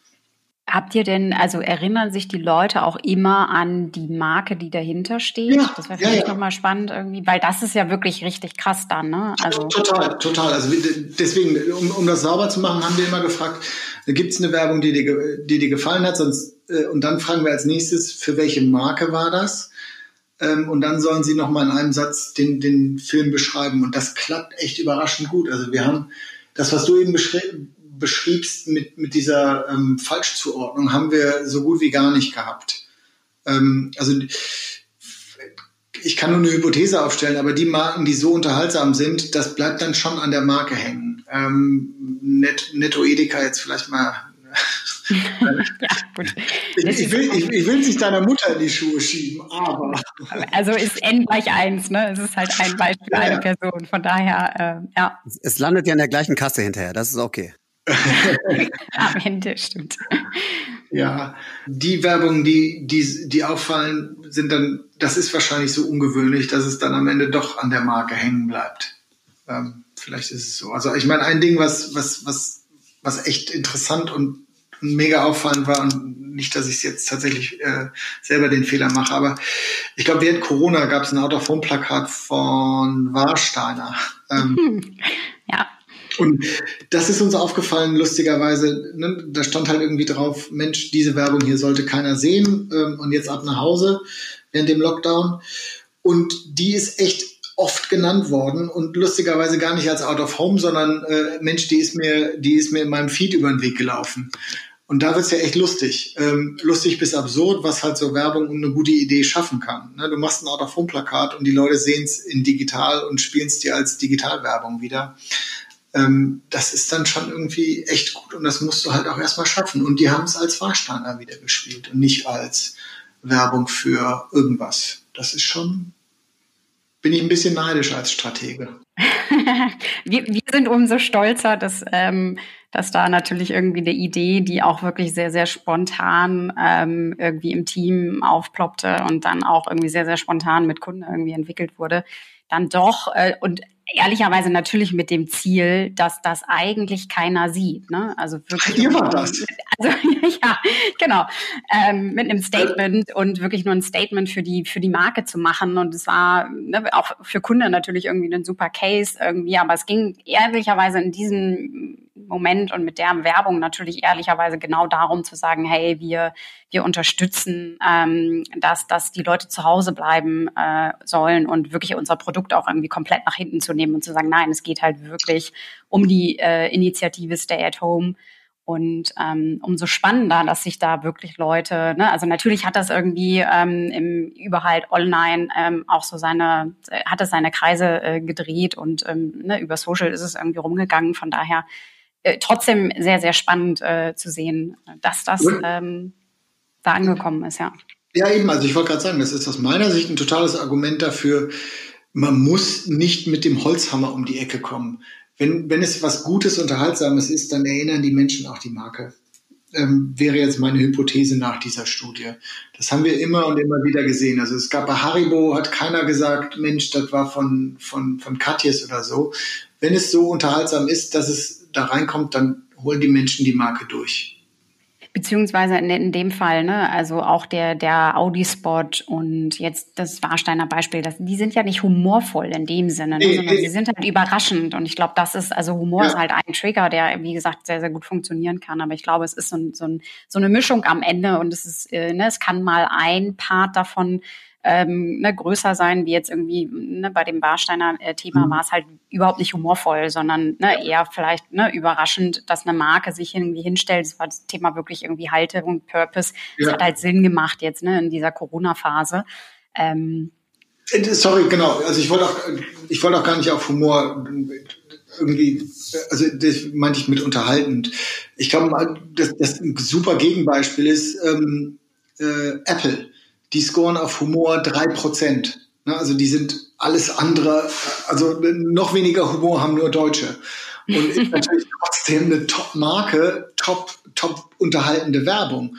Speaker 2: Habt ihr denn, also erinnern sich die Leute auch immer an die Marke, die dahinter steht? Ja, das wäre vielleicht ja, ja. nochmal spannend irgendwie, weil das ist ja wirklich richtig krass dann, ne?
Speaker 4: Also total, total. Also deswegen, um, um das sauber zu machen, haben wir immer gefragt, gibt es eine Werbung, die dir, die dir gefallen hat? Sonst, äh, und dann fragen wir als nächstes, für welche Marke war das? Ähm, und dann sollen sie nochmal in einem Satz den, den Film beschreiben. Und das klappt echt überraschend gut. Also wir haben das, was du eben beschrieben beschriebst mit, mit dieser ähm, Falschzuordnung, haben wir so gut wie gar nicht gehabt. Ähm, also ich kann nur eine Hypothese aufstellen, aber die Marken, die so unterhaltsam sind, das bleibt dann schon an der Marke hängen. Ähm, Net, Netto Edeka jetzt vielleicht mal. ja, gut. Ich, ich, will, ich, ich will sich deiner Mutter in die Schuhe schieben, aber.
Speaker 2: Also ist N gleich eins, ne? Es ist halt ein Beispiel, ja, eine Person. Von daher, äh, ja.
Speaker 3: Es landet ja in der gleichen Kasse hinterher, das ist okay.
Speaker 2: Am Ende, stimmt.
Speaker 4: Ja, die Werbung, die, die, die auffallen, sind dann, das ist wahrscheinlich so ungewöhnlich, dass es dann am Ende doch an der Marke hängen bleibt. Ähm, vielleicht ist es so. Also ich meine, ein Ding, was, was, was, was echt interessant und, mega auffallend war, und nicht, dass ich jetzt tatsächlich äh, selber den Fehler mache, aber ich glaube, während Corona gab es ein Out-of-Home-Plakat von Warsteiner. Ähm,
Speaker 2: ja.
Speaker 4: Und das ist uns aufgefallen, lustigerweise. Ne? Da stand halt irgendwie drauf, Mensch, diese Werbung hier sollte keiner sehen ähm, und jetzt ab nach Hause während dem Lockdown. Und die ist echt oft genannt worden und lustigerweise gar nicht als Out of Home, sondern äh, Mensch, die ist mir, die ist mir in meinem Feed über den Weg gelaufen. Und da wird's ja echt lustig. Ähm, lustig bis absurd, was halt so Werbung und eine gute Idee schaffen kann. Ne? Du machst ein Out-of-Home-Plakat und die Leute sehen's in digital und spielen es dir als Digitalwerbung wieder ähm, das ist dann schon irgendwie echt gut und das musst du halt auch erstmal schaffen. Und die haben es als Warsteiner wieder gespielt und nicht als Werbung für irgendwas. Das ist schon, bin ich ein bisschen neidisch als Stratege.
Speaker 2: wir, wir sind umso stolzer, dass, ähm, dass da natürlich irgendwie eine Idee, die auch wirklich sehr, sehr spontan ähm, irgendwie im Team aufploppte und dann auch irgendwie sehr, sehr spontan mit Kunden irgendwie entwickelt wurde, dann doch äh, und ehrlicherweise natürlich mit dem Ziel, dass das eigentlich keiner sieht. Ne? Also wirklich.
Speaker 4: Ihr war das.
Speaker 2: Also ja, genau. Ähm, mit einem Statement und wirklich nur ein Statement für die für die Marke zu machen. Und es war ne, auch für Kunden natürlich irgendwie ein super Case irgendwie, aber es ging ehrlicherweise in diesem Moment und mit der Werbung natürlich ehrlicherweise genau darum zu sagen, hey, wir, wir unterstützen, ähm, dass, dass die Leute zu Hause bleiben äh, sollen und wirklich unser Produkt auch irgendwie komplett nach hinten zu nehmen und zu sagen, nein, es geht halt wirklich um die äh, Initiative Stay at Home. Und ähm, umso spannender, dass sich da wirklich Leute, ne, also natürlich hat das irgendwie ähm, im überall online ähm, auch so seine, hat es seine Kreise äh, gedreht und ähm, ne, über Social ist es irgendwie rumgegangen. Von daher äh, trotzdem sehr, sehr spannend äh, zu sehen, dass das ähm, da angekommen ist, ja.
Speaker 4: Ja, eben, also ich wollte gerade sagen, das ist aus meiner Sicht ein totales Argument dafür, man muss nicht mit dem Holzhammer um die Ecke kommen. Wenn, wenn es was Gutes, Unterhaltsames ist, dann erinnern die Menschen auch die Marke. Ähm, wäre jetzt meine Hypothese nach dieser Studie. Das haben wir immer und immer wieder gesehen. Also es gab bei Haribo, hat keiner gesagt, Mensch, das war von, von, von Katjes oder so. Wenn es so unterhaltsam ist, dass es da reinkommt, dann holen die Menschen die Marke durch.
Speaker 2: Beziehungsweise in, in dem Fall, ne, also auch der, der Audi-Spot und jetzt das Warsteiner Beispiel, das, die sind ja nicht humorvoll in dem Sinne, ne, nee, sondern nee. sie sind halt überraschend. Und ich glaube, das ist, also Humor ja. ist halt ein Trigger, der, wie gesagt, sehr, sehr gut funktionieren kann. Aber ich glaube, es ist so, so, ein, so eine Mischung am Ende und es ist, äh, ne, es kann mal ein Part davon ähm, ne, größer sein, wie jetzt irgendwie ne, bei dem Barsteiner äh, Thema mhm. war es halt überhaupt nicht humorvoll, sondern ne, eher vielleicht ne, überraschend, dass eine Marke sich irgendwie hinstellt. Das war das Thema wirklich irgendwie Halterung, Purpose. Das ja. hat halt Sinn gemacht jetzt ne, in dieser Corona-Phase. Ähm,
Speaker 4: äh, Sorry, genau. Also ich wollte auch, ich wollte auch gar nicht auf Humor irgendwie, also das meinte ich mit unterhaltend. Ich glaube, das, das ein super Gegenbeispiel ist ähm, äh, Apple. Die scoren auf Humor drei Prozent. Ne? Also die sind alles andere, also noch weniger Humor haben nur Deutsche. Und ist natürlich trotzdem eine Top-Marke, top, top unterhaltende Werbung.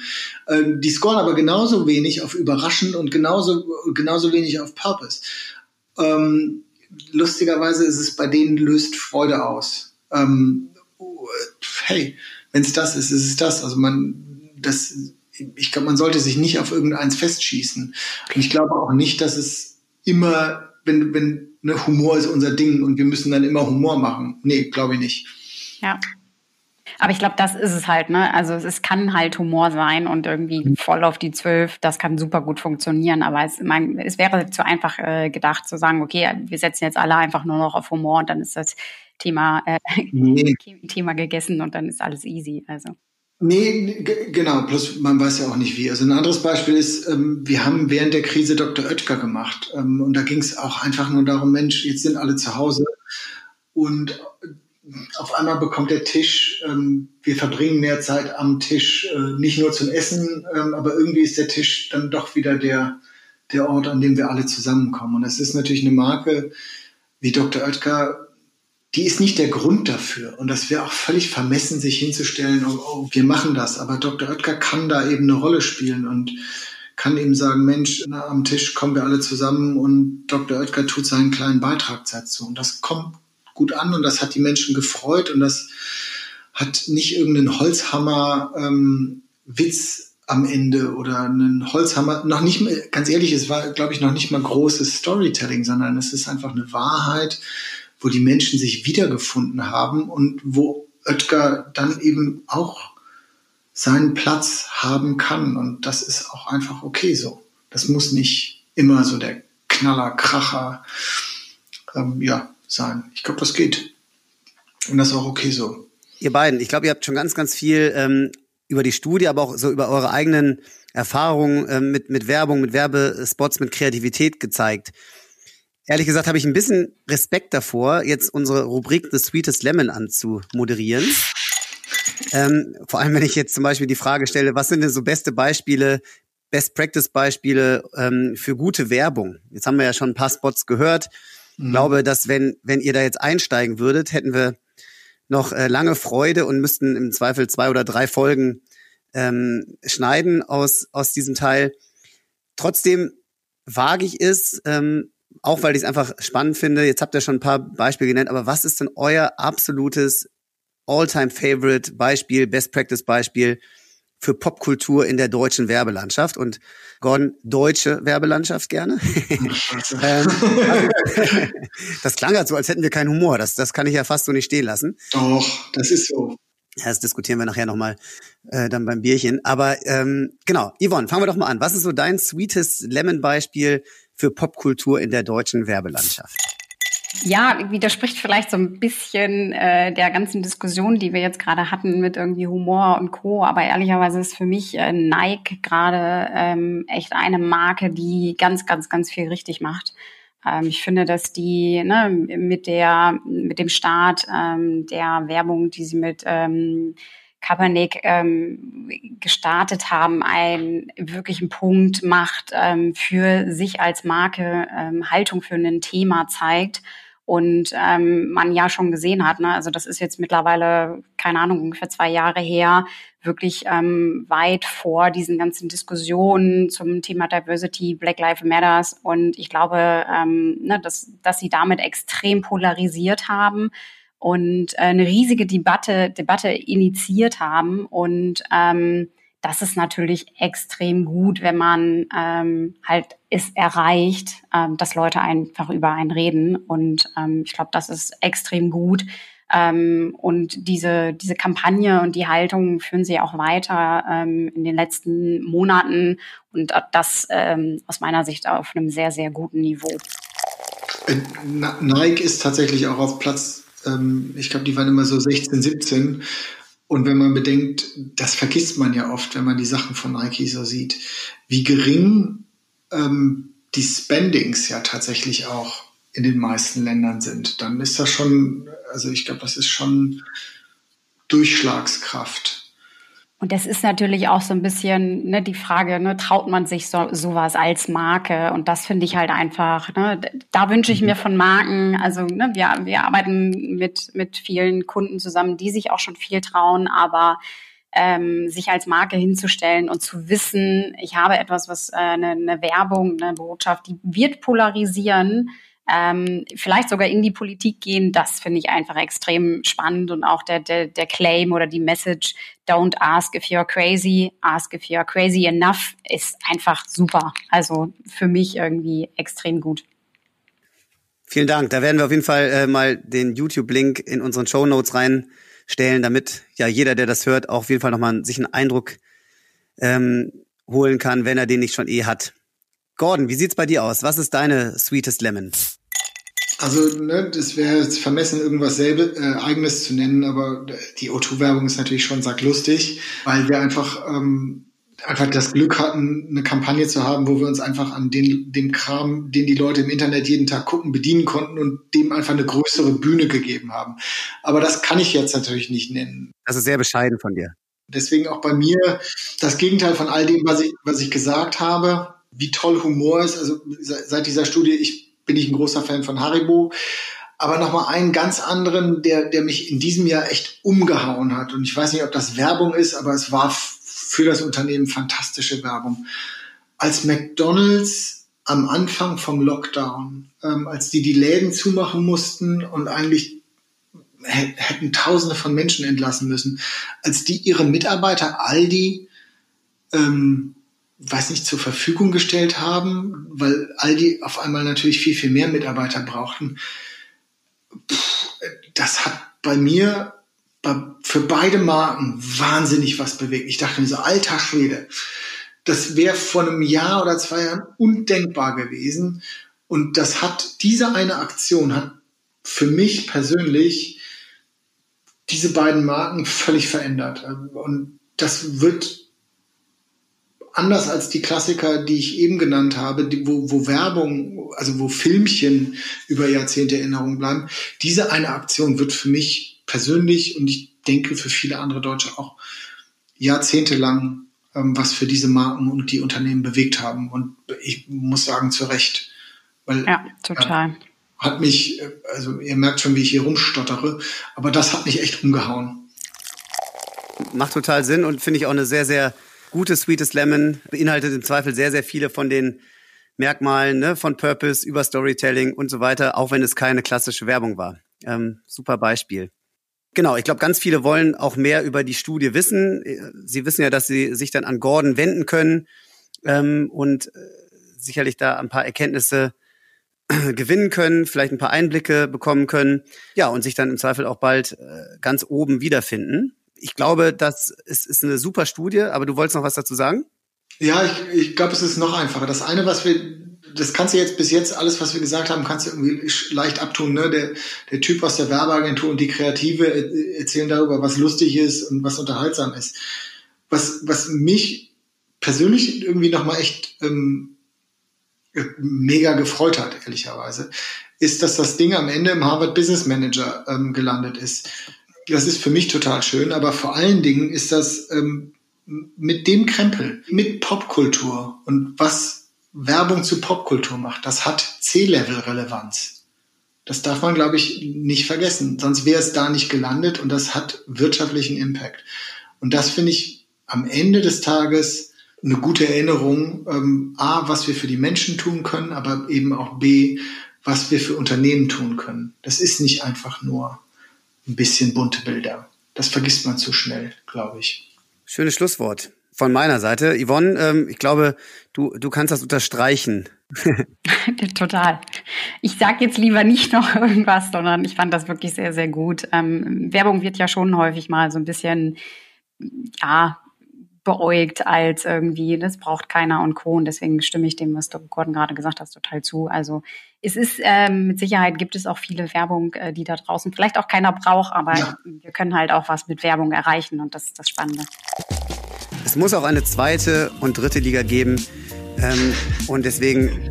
Speaker 4: Ähm, die scoren aber genauso wenig auf überraschend und genauso, genauso wenig auf Purpose. Ähm, lustigerweise ist es bei denen löst Freude aus. Ähm, hey, wenn es das ist, ist es das. Also man, das, ich glaube, man sollte sich nicht auf irgendeins festschießen. Und ich glaube auch nicht, dass es immer, wenn, wenn ne, Humor ist unser Ding und wir müssen dann immer Humor machen. Nee, glaube ich nicht.
Speaker 2: Ja. Aber ich glaube, das ist es halt, ne? Also es kann halt Humor sein und irgendwie mhm. voll auf die Zwölf, das kann super gut funktionieren. Aber es, mein, es wäre zu einfach äh, gedacht zu sagen, okay, wir setzen jetzt alle einfach nur noch auf Humor und dann ist das Thema, äh, nee. Thema gegessen und dann ist alles easy. Also.
Speaker 4: Nee, genau, plus man weiß ja auch nicht wie. Also ein anderes Beispiel ist, ähm, wir haben während der Krise Dr. Oetker gemacht ähm, und da ging es auch einfach nur darum, Mensch, jetzt sind alle zu Hause und auf einmal bekommt der Tisch, ähm, wir verbringen mehr Zeit am Tisch, äh, nicht nur zum Essen, ähm, aber irgendwie ist der Tisch dann doch wieder der, der Ort, an dem wir alle zusammenkommen. Und es ist natürlich eine Marke wie Dr. Oetker, die ist nicht der Grund dafür. Und das wäre auch völlig vermessen, sich hinzustellen, oh, oh, wir machen das. Aber Dr. Oetker kann da eben eine Rolle spielen und kann eben sagen, Mensch, na, am Tisch kommen wir alle zusammen und Dr. Oetker tut seinen kleinen Beitrag dazu. Und das kommt gut an und das hat die Menschen gefreut und das hat nicht irgendeinen Holzhammer ähm, am Ende oder einen Holzhammer, noch nicht mal, ganz ehrlich, es war, glaube ich, noch nicht mal großes Storytelling, sondern es ist einfach eine Wahrheit, wo die Menschen sich wiedergefunden haben und wo Oetker dann eben auch seinen Platz haben kann. Und das ist auch einfach okay so. Das muss nicht immer so der Knaller, Kracher, ähm, ja, sein. Ich glaube, das geht. Und das ist auch okay so.
Speaker 3: Ihr beiden, ich glaube, ihr habt schon ganz, ganz viel ähm, über die Studie, aber auch so über eure eigenen Erfahrungen ähm, mit, mit Werbung, mit Werbespots, mit Kreativität gezeigt. Ehrlich gesagt habe ich ein bisschen Respekt davor, jetzt unsere Rubrik The Sweetest Lemon anzumoderieren. Ähm, vor allem, wenn ich jetzt zum Beispiel die Frage stelle, was sind denn so beste Beispiele, Best Practice Beispiele ähm, für gute Werbung? Jetzt haben wir ja schon ein paar Spots gehört. Ich mhm. glaube, dass wenn, wenn ihr da jetzt einsteigen würdet, hätten wir noch äh, lange Freude und müssten im Zweifel zwei oder drei Folgen ähm, schneiden aus, aus diesem Teil. Trotzdem wage ich es, ähm, auch weil ich es einfach spannend finde. Jetzt habt ihr schon ein paar Beispiele genannt, aber was ist denn euer absolutes All-Time-Favorite Beispiel, Best-Practice-Beispiel für Popkultur in der deutschen Werbelandschaft und Gordon, deutsche Werbelandschaft gerne. Ähm, das klang halt so, als hätten wir keinen Humor. Das, das kann ich ja fast so nicht stehen lassen.
Speaker 4: Doch, das ist so.
Speaker 3: Ja, das diskutieren wir nachher nochmal äh, dann beim Bierchen. Aber ähm, genau, Yvonne, fangen wir doch mal an. Was ist so dein sweetest Lemon-Beispiel für Popkultur in der deutschen Werbelandschaft?
Speaker 2: Ja, widerspricht vielleicht so ein bisschen äh, der ganzen Diskussion, die wir jetzt gerade hatten mit irgendwie Humor und Co. Aber ehrlicherweise ist für mich äh, Nike gerade ähm, echt eine Marke, die ganz, ganz, ganz viel richtig macht. Ähm, ich finde, dass die ne, mit der, mit dem Start ähm, der Werbung, die sie mit ähm, Kaepernick ähm, gestartet haben, einen wirklichen Punkt macht, ähm, für sich als Marke ähm, Haltung für ein Thema zeigt und ähm, man ja schon gesehen hat, ne, also das ist jetzt mittlerweile, keine Ahnung, ungefähr zwei Jahre her, wirklich ähm, weit vor diesen ganzen Diskussionen zum Thema Diversity, Black Lives Matters. Und ich glaube, ähm, ne, dass, dass sie damit extrem polarisiert haben und äh, eine riesige Debatte, Debatte initiiert haben und ähm, das ist natürlich extrem gut, wenn man ähm, halt es erreicht, ähm, dass Leute einfach über einen reden. Und ähm, ich glaube, das ist extrem gut. Ähm, und diese, diese Kampagne und die Haltung führen sie auch weiter ähm, in den letzten Monaten und das ähm, aus meiner Sicht auf einem sehr, sehr guten Niveau.
Speaker 4: Äh, Nike ist tatsächlich auch auf Platz, ähm, ich glaube, die waren immer so 16, 17. Und wenn man bedenkt, das vergisst man ja oft, wenn man die Sachen von Nike so sieht, wie gering ähm, die Spendings ja tatsächlich auch in den meisten Ländern sind, dann ist das schon, also ich glaube, das ist schon Durchschlagskraft.
Speaker 2: Und das ist natürlich auch so ein bisschen ne, die Frage, ne, traut man sich so, sowas als Marke? Und das finde ich halt einfach, ne, da wünsche ich mhm. mir von Marken, also ne, wir, wir arbeiten mit, mit vielen Kunden zusammen, die sich auch schon viel trauen, aber ähm, sich als Marke hinzustellen und zu wissen, ich habe etwas, was äh, eine, eine Werbung, eine Botschaft, die wird polarisieren, ähm, vielleicht sogar in die Politik gehen, das finde ich einfach extrem spannend und auch der, der, der Claim oder die Message, don't ask if you're crazy, ask if you're crazy enough, ist einfach super. Also für mich irgendwie extrem gut.
Speaker 3: Vielen Dank. Da werden wir auf jeden Fall äh, mal den YouTube-Link in unseren Show Notes reinstellen, damit ja jeder, der das hört, auch auf jeden Fall nochmal sich einen Eindruck ähm, holen kann, wenn er den nicht schon eh hat. Gordon, wie sieht's bei dir aus? Was ist deine Sweetest Lemon?
Speaker 4: Also, ne, das wäre jetzt vermessen, irgendwas selbe, äh, eigenes zu nennen, aber die O2-Werbung ist natürlich schon sacklustig, weil wir einfach, ähm, einfach das Glück hatten, eine Kampagne zu haben, wo wir uns einfach an den, dem Kram, den die Leute im Internet jeden Tag gucken, bedienen konnten und dem einfach eine größere Bühne gegeben haben. Aber das kann ich jetzt natürlich nicht nennen.
Speaker 3: Das ist sehr bescheiden von dir.
Speaker 4: Deswegen auch bei mir das Gegenteil von all dem, was ich, was ich gesagt habe wie toll Humor ist. Also seit dieser Studie, ich bin ich ein großer Fan von Haribo. Aber nochmal einen ganz anderen, der, der mich in diesem Jahr echt umgehauen hat. Und ich weiß nicht, ob das Werbung ist, aber es war für das Unternehmen fantastische Werbung. Als McDonald's am Anfang vom Lockdown, ähm, als die die Läden zumachen mussten und eigentlich hätten Tausende von Menschen entlassen müssen, als die ihre Mitarbeiter Aldi ähm, weiß nicht, zur Verfügung gestellt haben, weil Aldi auf einmal natürlich viel, viel mehr Mitarbeiter brauchten. Das hat bei mir für beide Marken wahnsinnig was bewegt. Ich dachte mir so, alter Schwede, das wäre vor einem Jahr oder zwei Jahren undenkbar gewesen. Und das hat, diese eine Aktion hat für mich persönlich diese beiden Marken völlig verändert. Und das wird anders als die Klassiker, die ich eben genannt habe, die, wo, wo Werbung, also wo Filmchen über Jahrzehnte Erinnerung bleiben, diese eine Aktion wird für mich persönlich und ich denke für viele andere Deutsche auch jahrzehntelang ähm, was für diese Marken und die Unternehmen bewegt haben. Und ich muss sagen, zu Recht.
Speaker 2: Weil, ja, total. Ja,
Speaker 4: hat mich, also ihr merkt schon, wie ich hier rumstottere, aber das hat mich echt umgehauen.
Speaker 3: Macht total Sinn und finde ich auch eine sehr, sehr gute Sweetest Lemon beinhaltet im Zweifel sehr, sehr viele von den Merkmalen ne, von Purpose über Storytelling und so weiter, auch wenn es keine klassische Werbung war. Ähm, super Beispiel. Genau, ich glaube, ganz viele wollen auch mehr über die Studie wissen. Sie wissen ja, dass sie sich dann an Gordon wenden können ähm, und äh, sicherlich da ein paar Erkenntnisse gewinnen können, vielleicht ein paar Einblicke bekommen können, ja, und sich dann im Zweifel auch bald äh, ganz oben wiederfinden ich glaube, das ist, ist eine super Studie, aber du wolltest noch was dazu sagen?
Speaker 4: Ja, ich, ich glaube, es ist noch einfacher. Das eine, was wir, das kannst du jetzt bis jetzt, alles, was wir gesagt haben, kannst du irgendwie leicht abtun. Ne? Der, der Typ aus der Werbeagentur und die Kreative erzählen darüber, was lustig ist und was unterhaltsam ist. Was, was mich persönlich irgendwie nochmal echt ähm, mega gefreut hat, ehrlicherweise, ist, dass das Ding am Ende im Harvard Business Manager ähm, gelandet ist das ist für mich total schön, aber vor allen Dingen ist das ähm, mit dem Krempel, mit Popkultur und was Werbung zu Popkultur macht, das hat C-Level-Relevanz. Das darf man, glaube ich, nicht vergessen. Sonst wäre es da nicht gelandet und das hat wirtschaftlichen Impact. Und das finde ich am Ende des Tages eine gute Erinnerung, ähm, A, was wir für die Menschen tun können, aber eben auch B, was wir für Unternehmen tun können. Das ist nicht einfach nur ein bisschen bunte Bilder. Das vergisst man zu schnell, glaube ich.
Speaker 3: Schönes Schlusswort. von meiner Seite. Yvonne, ähm, ich glaube, du, du kannst das unterstreichen.
Speaker 2: Total. Ich sage jetzt lieber nicht noch irgendwas, sondern ich fand das wirklich sehr, sehr gut. Ähm, Werbung wird ja schon häufig mal so ein bisschen, ja, beäugt als irgendwie, das braucht keiner und Co. Und deswegen stimme ich dem, was du Gordon gerade gesagt hast, total zu. Also es ist, ähm, mit Sicherheit gibt es auch viele Werbung, äh, die da draußen vielleicht auch keiner braucht, aber ja. wir können halt auch was mit Werbung erreichen und das ist das Spannende.
Speaker 3: Es muss auch eine zweite und dritte Liga geben. Ähm, und deswegen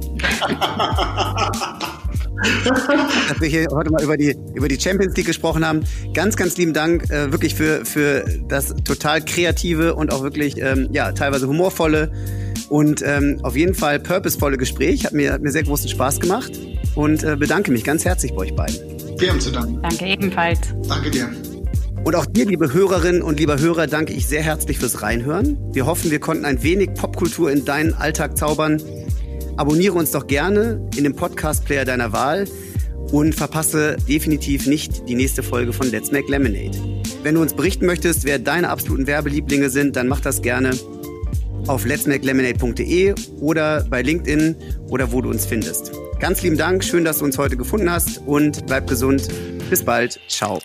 Speaker 3: dass wir hier heute mal über die, über die Champions League gesprochen haben. Ganz, ganz lieben Dank äh, wirklich für, für das total kreative und auch wirklich ähm, ja, teilweise humorvolle und ähm, auf jeden Fall purposevolle Gespräch. Hat mir, hat mir sehr großen Spaß gemacht und äh, bedanke mich ganz herzlich bei euch beiden.
Speaker 4: Wir haben zu danken.
Speaker 2: Danke ebenfalls.
Speaker 4: Danke dir.
Speaker 3: Und auch dir, liebe Hörerinnen und lieber Hörer, danke ich sehr herzlich fürs Reinhören. Wir hoffen, wir konnten ein wenig Popkultur in deinen Alltag zaubern. Abonniere uns doch gerne in dem Podcast-Player deiner Wahl und verpasse definitiv nicht die nächste Folge von Let's Make Lemonade. Wenn du uns berichten möchtest, wer deine absoluten Werbelieblinge sind, dann mach das gerne auf letsmakelemonade.de oder bei LinkedIn oder wo du uns findest. Ganz lieben Dank, schön, dass du uns heute gefunden hast und bleib gesund. Bis bald. Ciao.